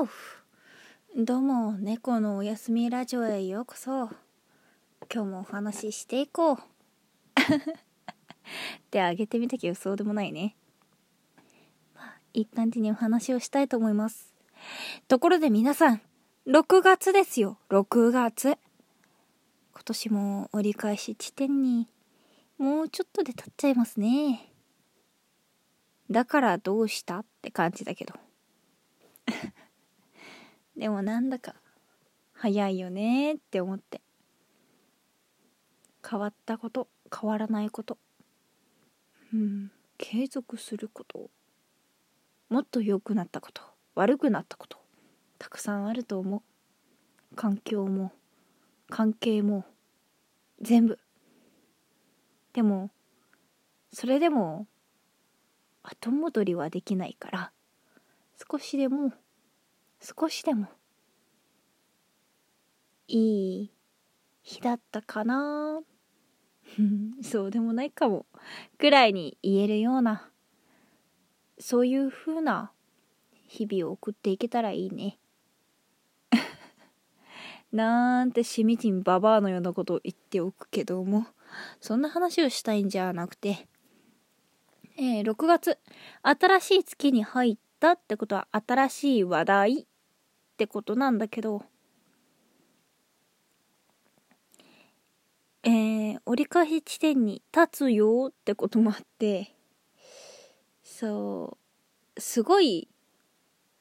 おうどうも猫のおやすみラジオへようこそ。今日もお話ししていこう。であげてみたけどそうでもないね。まあいい感じにお話をしたいと思います。ところで皆さん6月ですよ。6月。今年も折り返し地点にもうちょっとで経っちゃいますね。だからどうしたって感じだけど。でもなんだか早いよねって思って。変わったこと変わらないこと。うん。継続すること。もっと良くなったこと。悪くなったこと。たくさんあると思う。環境も。関係も。全部。でもそれでも後戻りはできないから。少しでも少しでもいい日だったかな。そうでもないかもくらいに言えるようなそういう風な日々を送っていけたらいいね。なんてしみじみババアのようなことを言っておくけどもそんな話をしたいんじゃなくて。えー、6月新しい月に入ったってことは新しい話題。ってことなんだけど、えー、折り返し地点に立つよってこともあって、そう、すごい、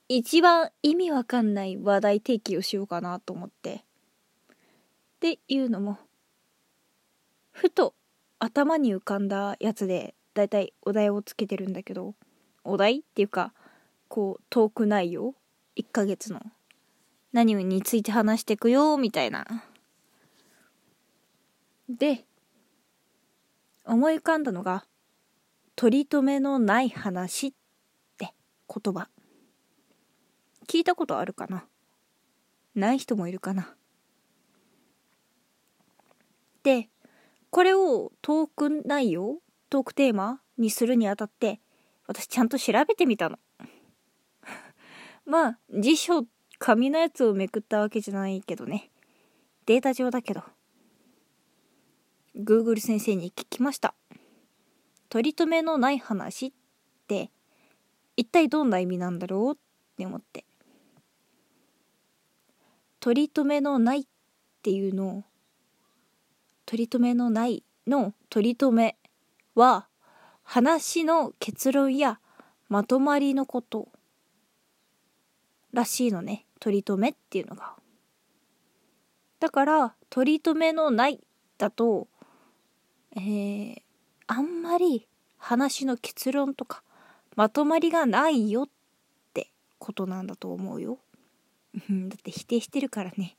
一番意味わかんない話題提起をしようかなと思って。っていうのも、ふと頭に浮かんだやつで、だいたいお題をつけてるんだけど、お題っていうか、こう、トーク内容 ?1 ヶ月の。何について話していくよ、みたいな。で、思い浮かんだのが、取り留めのない話って言葉。聞いたことあるかな？ない人もいるかな？で、これをトーク内容、トークテーマにするにあたって、私ちゃんと調べてみたの。まあ、辞書紙のやつをめくったわけじゃないけどね。データ上だけど。Google 先生に聞きました。取り留めのない話って一体どんな意味なんだろうって思って。取り留めのないっていうのを取り留めのないの取り留めは話の結論やまとまりのことらしいのね。取り留めっていうのが。だから、取り留めのないだと、えー、あんまり話の結論とかまとまりがないよってことなんだと思うよ。だって否定してるからね。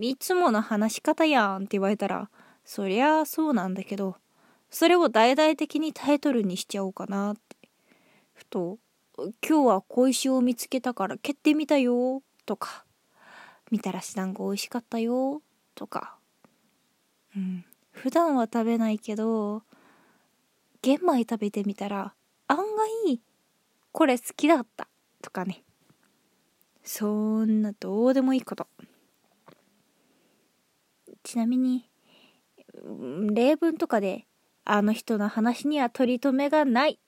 いつもの話し方やんって言われたら、そりゃそうなんだけど、それを大々的にタイトルにしちゃおうかなって、ふと今日は小石を見つけたから蹴ってみたよとか。みたらし団子美味しかったよとか。うん。普段は食べないけど玄米食べてみたら案外これ好きだったとかね。そんなどうでもいいこと。ちなみに例文とかであの人の話には取り留めがない。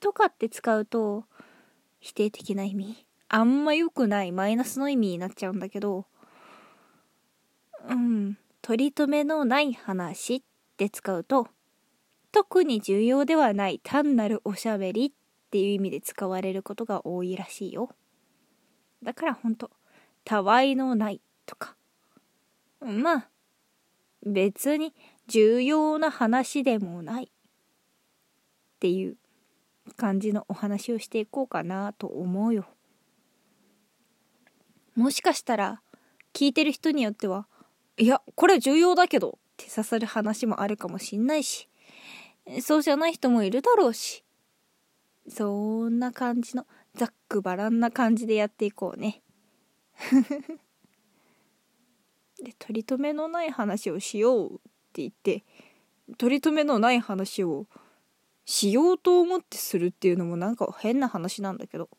とかって使うと否定的な意味。あんま良くないマイナスの意味になっちゃうんだけど。うん。取り留めのない話って使うと特に重要ではない単なるおしゃべりっていう意味で使われることが多いらしいよ。だからほんとたわいのないとか。まあ別に重要な話でもないっていう感じのお話をしていこうかなと思うよ。もしかしたら聞いてる人によってはいやこれ重要だけどって刺さる話もあるかもしんないしそうじゃない人もいるだろうしそんな感じのざっくばらんな感じでやっていこうね。で取り留めのない話をしようって言って取り留めのない話をしようと思ってするっていうのもなんか変な話なんだけど。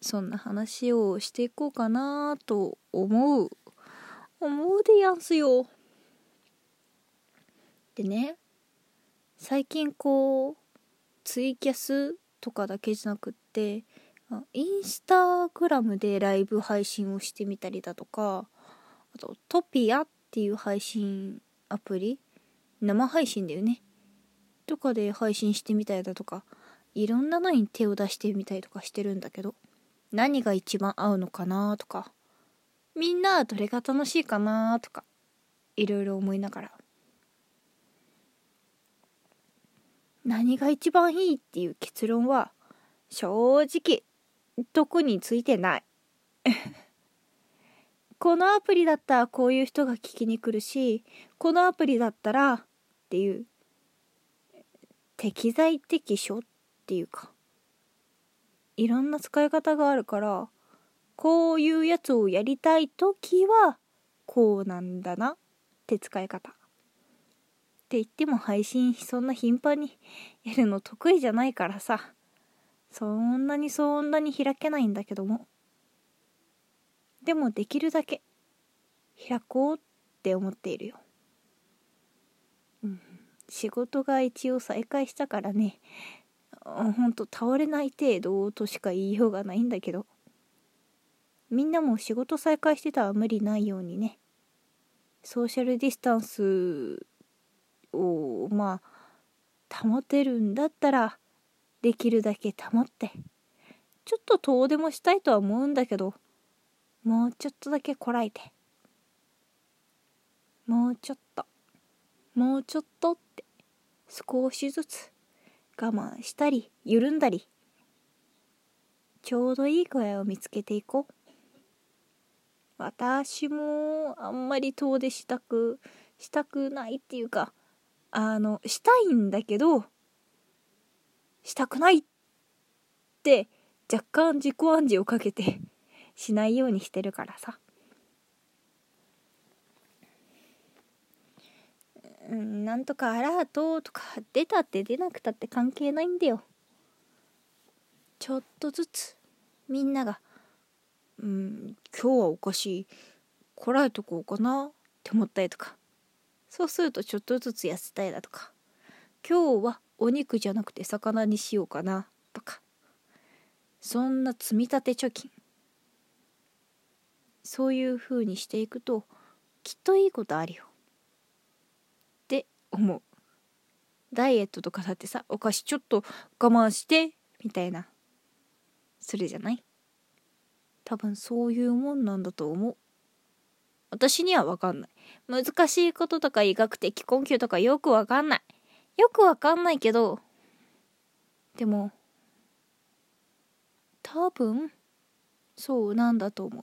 そんな話をしていこうかなと思う。思うでやんすよ。でね最近こうツイキャスとかだけじゃなくってインスタグラムでライブ配信をしてみたりだとかあとトピアっていう配信アプリ生配信だよね。とかで配信してみたりだとかいろんなのに手を出してみたりとかしてるんだけど何が一番合うのかなとかみんなどれが楽しいかなとかいろいろ思いながら。何が一番いいっていう結論は正直どこについてない。このアプリだったらこういう人が聞きに来るしこのアプリだったらっていう適材適所っていうかいろんな使い方があるからこういうやつをやりたい時はこうなんだなって使い方。って言っても配信そんな頻繁にやるの得意じゃないからさそんなにそんなに開けないんだけども。でもできるだけ開こうって思っているよ、うん、仕事が一応再開したからね。ほんと倒れない程度としか言いようがないんだけど。みんなも仕事再開してたら無理ないようにね。ソーシャルディスタンスをまあ保てるんだったらできるだけ保って。ちょっと遠出もしたいとは思うんだけどもうちょっとだけこらえて。もうちょっもうちょっとって少しずつ我慢したり緩んだりちょうどいい具合を見つけていこう私もあんまり遠出したくしたくないっていうかあの、したいんだけど、したくないって若干自己暗示をかけてしないようにしてるからさ。うん、なんとかアラートとか出たって出なくたって関係ないんだよ。ちょっとずつみんなが、うん、今日はおかしい、こらえとこうかなって思ったりとか。そうするとちょっとずつ痩せたいだとか今日はお肉じゃなくて魚にしようかなとかそんな積み立て貯金そういう風にしていくときっといいことあるよ思うダイエットとかだってさお菓子ちょっと我慢してみたいなするじゃない？多分そういうもんなんだと思う私には分かんない。難しいこととか医学的根拠とかよく分かんない。よく分かんないけど、でも、多分、そうなんだと思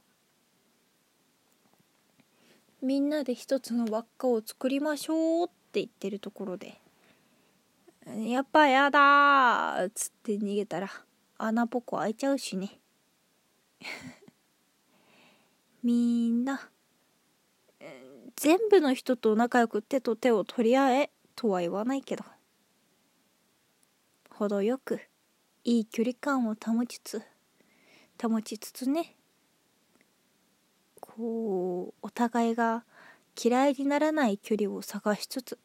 う。みんなで一つの輪っかを作りましょうって言ってるところで、やっぱやだっつって逃げたら穴ぼこ開いちゃうしね。みんな、全部の人と仲良く手と手を取り合えとは言わないけど程よくいい距離感を保ちつつ保ちつつねこうお互いが嫌いにならない距離を探しつつ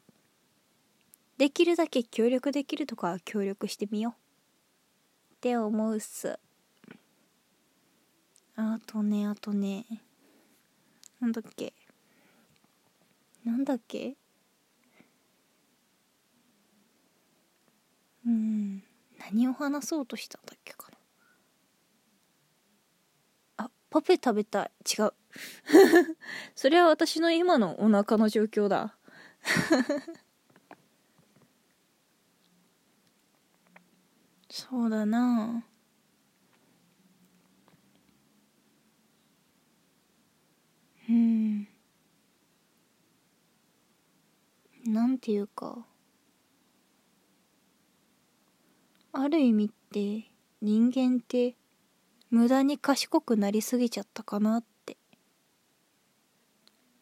できるだけ協力できるとか協力してみよう。って思うっす。あとねあとね。なんだっけ。なんだっけ。うん。何を話そうとしたんだっけかな。あパフェ食べたい。違う。それは私の今のお腹の状況だ。そうだな。うん。なんていうか。ある意味って人間って無駄に賢くなりすぎちゃったかなって。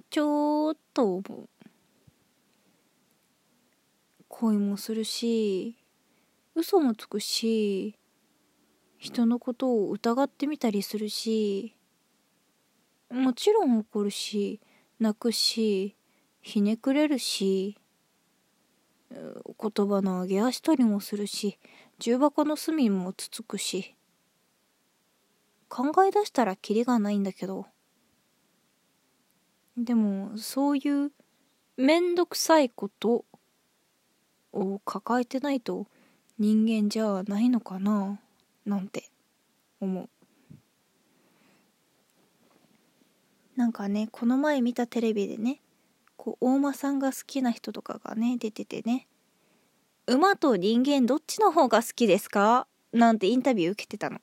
ちょっと思う。恋もするし嘘もつくし人のことを疑ってみたりするしもちろん怒るし泣くしひねくれるし言葉の上げ足取りもするし重箱の隅もつつくし考え出したらキリがないんだけど。でもそういうめんどくさいことを抱えてないと人間じゃないのかな？なんて思う。なんかねこの前見たテレビでねこう大間さんが好きな人とかがね出ててね馬と人間どっちの方が好きですか？なんてインタビュー受けてたの。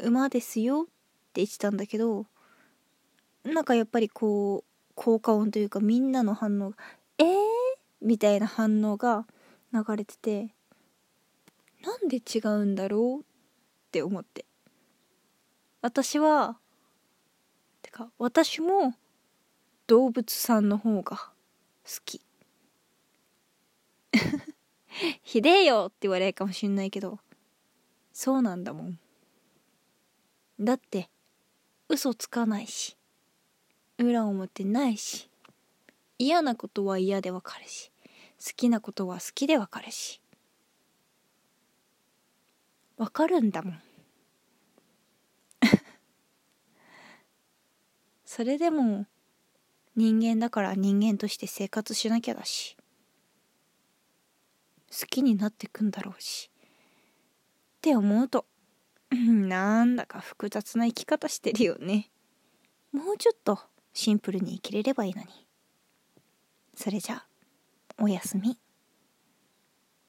馬ですよ？って言ってたんだけどなんかやっぱりこう効果音というかみんなの反応「?」みたいな反応が流れててなんで違うんだろうって思って。私はてか私も動物さんの方が好き。ひでえよって言われるかもしんないけどそうなんだもん。だって嘘つかないし裏表ないし嫌なことは嫌でわかるし。好きなことは好きでわかるし。わかるんだもん。それでも人間だから人間として生活しなきゃだし。好きになってくんだろうし。って思うとなんだか複雑な生き方してるよね。もうちょっとシンプルに生きれればいいのに。それじゃあ。おやすみ。